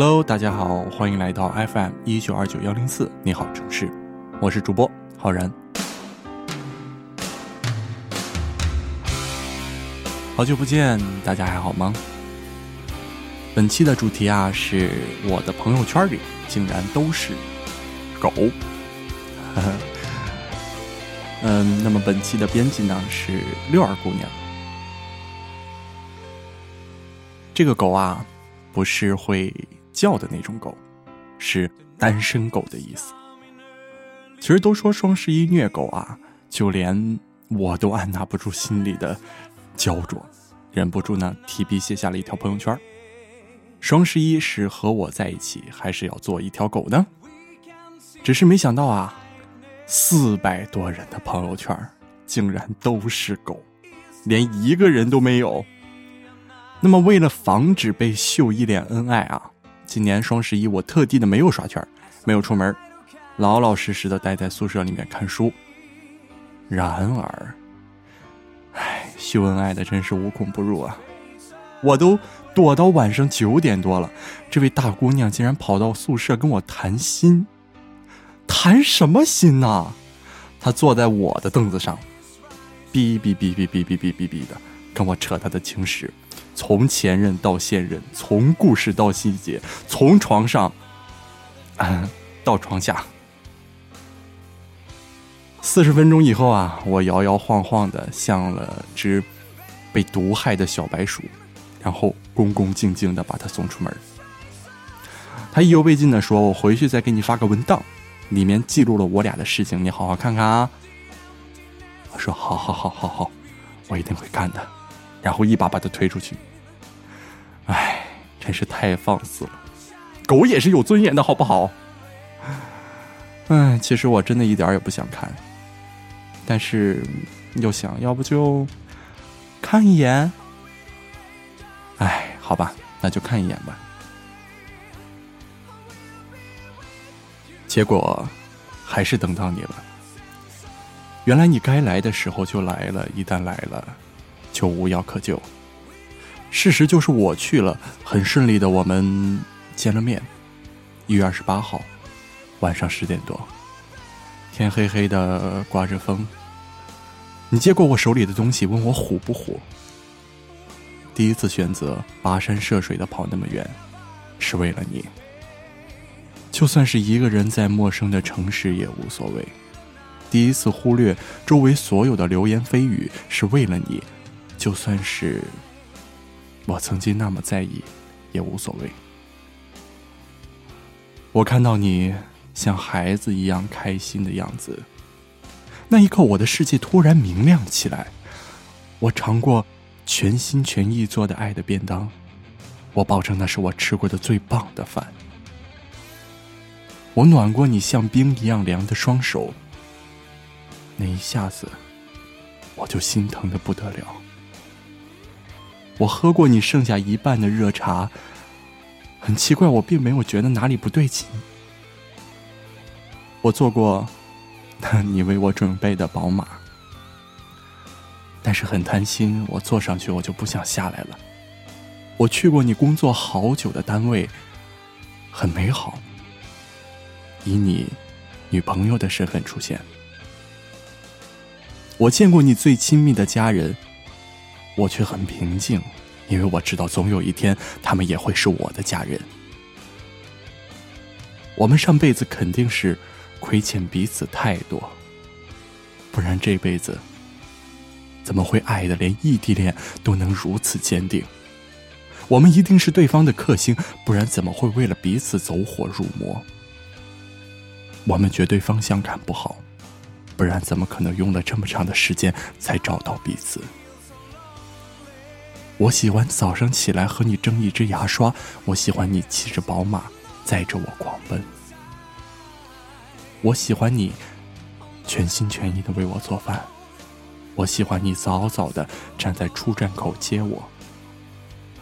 Hello，大家好，欢迎来到 FM 一九二九幺零四。你好，城市，我是主播浩然。好久不见，大家还好吗？本期的主题啊，是我的朋友圈里竟然都是狗。嗯，那么本期的编辑呢是六儿姑娘。这个狗啊，不是会。叫的那种狗，是单身狗的意思。其实都说双十一虐狗啊，就连我都按捺不住心里的焦灼，忍不住呢提笔写下了一条朋友圈。双十一是和我在一起，还是要做一条狗呢？只是没想到啊，四百多人的朋友圈竟然都是狗，连一个人都没有。那么为了防止被秀一脸恩爱啊。今年双十一，我特地的没有刷圈，没有出门，老老实实的待在宿舍里面看书。然而，唉，秀恩爱的真是无孔不入啊！我都躲到晚上九点多了，这位大姑娘竟然跑到宿舍跟我谈心，谈什么心呐？她坐在我的凳子上，哔哔哔哔哔哔哔哔哔的跟我扯她的情史。从前任到现任，从故事到细节，从床上，嗯，到床下。四十分钟以后啊，我摇摇晃晃的像了只被毒害的小白鼠，然后恭恭敬敬的把他送出门。他意犹未尽的说：“我回去再给你发个文档，里面记录了我俩的事情，你好好看看啊。”我说：“好好好好好，我一定会看的。”然后一把把他推出去。唉，真是太放肆了！狗也是有尊严的，好不好？唉，其实我真的一点也不想看，但是又想要不就看一眼。唉，好吧，那就看一眼吧。结果还是等到你了。原来你该来的时候就来了，一旦来了，就无药可救。事实就是我去了，很顺利的，我们见了面。一月二十八号晚上十点多，天黑黑的，刮着风。你接过我手里的东西，问我虎不虎？第一次选择跋山涉水的跑那么远，是为了你。就算是一个人在陌生的城市也无所谓。第一次忽略周围所有的流言蜚语，是为了你。就算是。我曾经那么在意，也无所谓。我看到你像孩子一样开心的样子，那一刻我的世界突然明亮起来。我尝过全心全意做的爱的便当，我保证那是我吃过的最棒的饭。我暖过你像冰一样凉的双手，那一下子我就心疼的不得了。我喝过你剩下一半的热茶，很奇怪，我并没有觉得哪里不对劲。我坐过你为我准备的宝马，但是很贪心，我坐上去我就不想下来了。我去过你工作好久的单位，很美好，以你女朋友的身份出现。我见过你最亲密的家人。我却很平静，因为我知道总有一天他们也会是我的家人。我们上辈子肯定是亏欠彼此太多，不然这辈子怎么会爱的连异地恋都能如此坚定？我们一定是对方的克星，不然怎么会为了彼此走火入魔？我们绝对方向感不好，不然怎么可能用了这么长的时间才找到彼此？我喜欢早上起来和你争一支牙刷，我喜欢你骑着宝马载着我狂奔，我喜欢你全心全意的为我做饭，我喜欢你早早的站在出站口接我。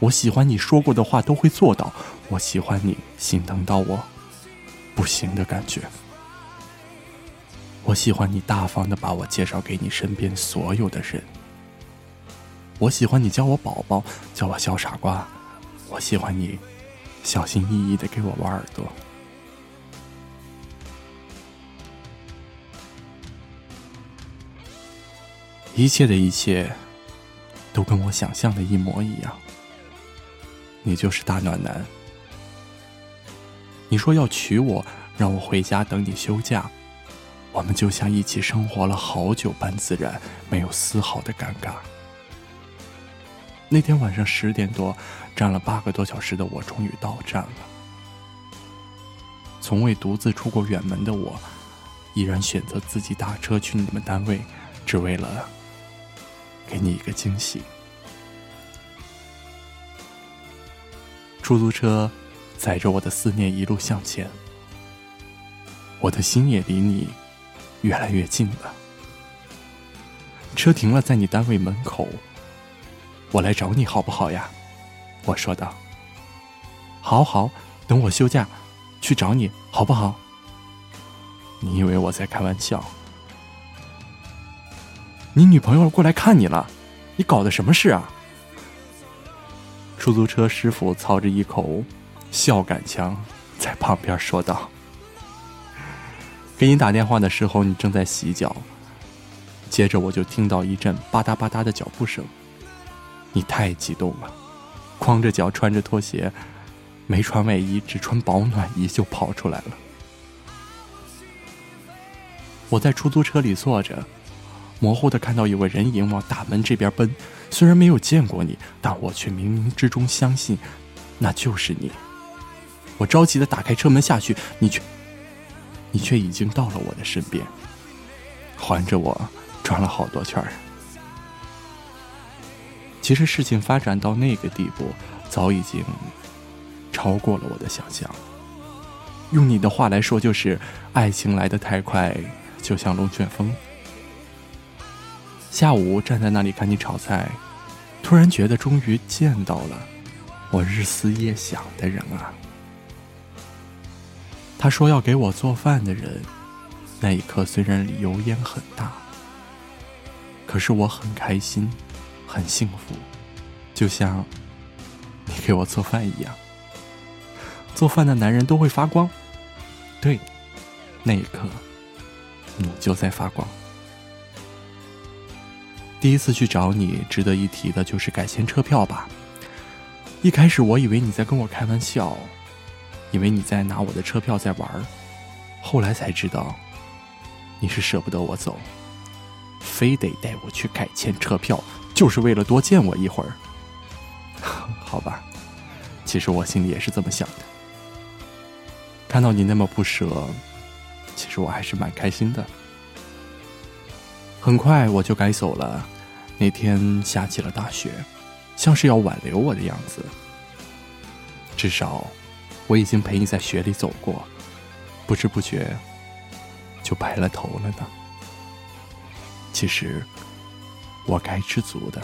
我喜欢你说过的话都会做到，我喜欢你心疼到我不行的感觉。我喜欢你大方的把我介绍给你身边所有的人。我喜欢你叫我宝宝，叫我小傻瓜。我喜欢你小心翼翼的给我挖耳朵。一切的一切都跟我想象的一模一样。你就是大暖男。你说要娶我，让我回家等你休假，我们就像一起生活了好久般自然，没有丝毫的尴尬。那天晚上十点多，站了八个多小时的我终于到站了。从未独自出过远门的我，依然选择自己打车去你们单位，只为了给你一个惊喜。出租车载着我的思念一路向前，我的心也离你越来越近了。车停了在你单位门口，我来找你好不好呀？我说道。好好，等我休假去找你好不好？你以为我在开玩笑？你女朋友过来看你了，你搞的什么事啊？出租车师傅操着一口笑感腔，在旁边说道：“给你打电话的时候，你正在洗脚。接着我就听到一阵吧嗒吧嗒的脚步声。你太激动了，光着脚穿着拖鞋，没穿外衣，只穿保暖衣就跑出来了。我在出租车里坐着。”模糊的看到有个人影往大门这边奔，虽然没有见过你，但我却冥冥之中相信，那就是你。我着急的打开车门下去，你却，你却已经到了我的身边，环着我转了好多圈儿。其实事情发展到那个地步，早已经超过了我的想象。用你的话来说，就是爱情来得太快，就像龙卷风。下午站在那里看你炒菜，突然觉得终于见到了我日思夜想的人啊！他说要给我做饭的人，那一刻虽然油烟很大，可是我很开心，很幸福，就像你给我做饭一样。做饭的男人都会发光，对，那一刻你就在发光。第一次去找你，值得一提的就是改签车票吧。一开始我以为你在跟我开玩笑，以为你在拿我的车票在玩，后来才知道，你是舍不得我走，非得带我去改签车票，就是为了多见我一会儿。好吧，其实我心里也是这么想的。看到你那么不舍，其实我还是蛮开心的。很快我就该走了。那天下起了大雪，像是要挽留我的样子。至少，我已经陪你在雪里走过，不知不觉就白了头了呢。其实，我该知足的，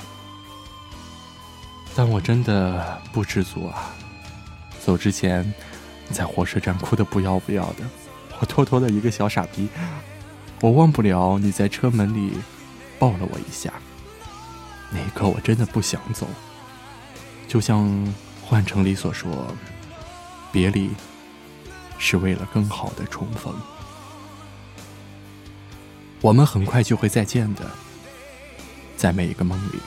但我真的不知足啊！走之前，在火车站哭得不要不要的，我偷偷的一个小傻逼。我忘不了你在车门里抱了我一下。那一刻，我真的不想走。就像《幻城》里所说：“别离是为了更好的重逢。”我们很快就会再见的，在每一个梦里，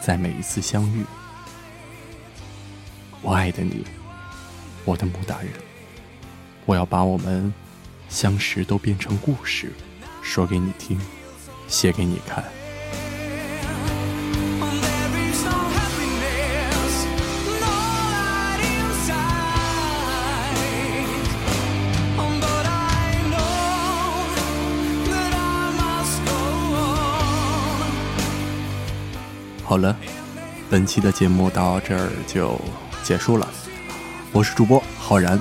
在每一次相遇。我爱的你，我的穆大人。我要把我们相识都变成故事，说给你听，写给你看。好了，本期的节目到这儿就结束了。我是主播浩然，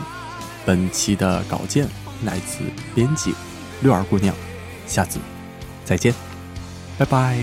本期的稿件来自编辑六儿姑娘，下次再见，拜拜。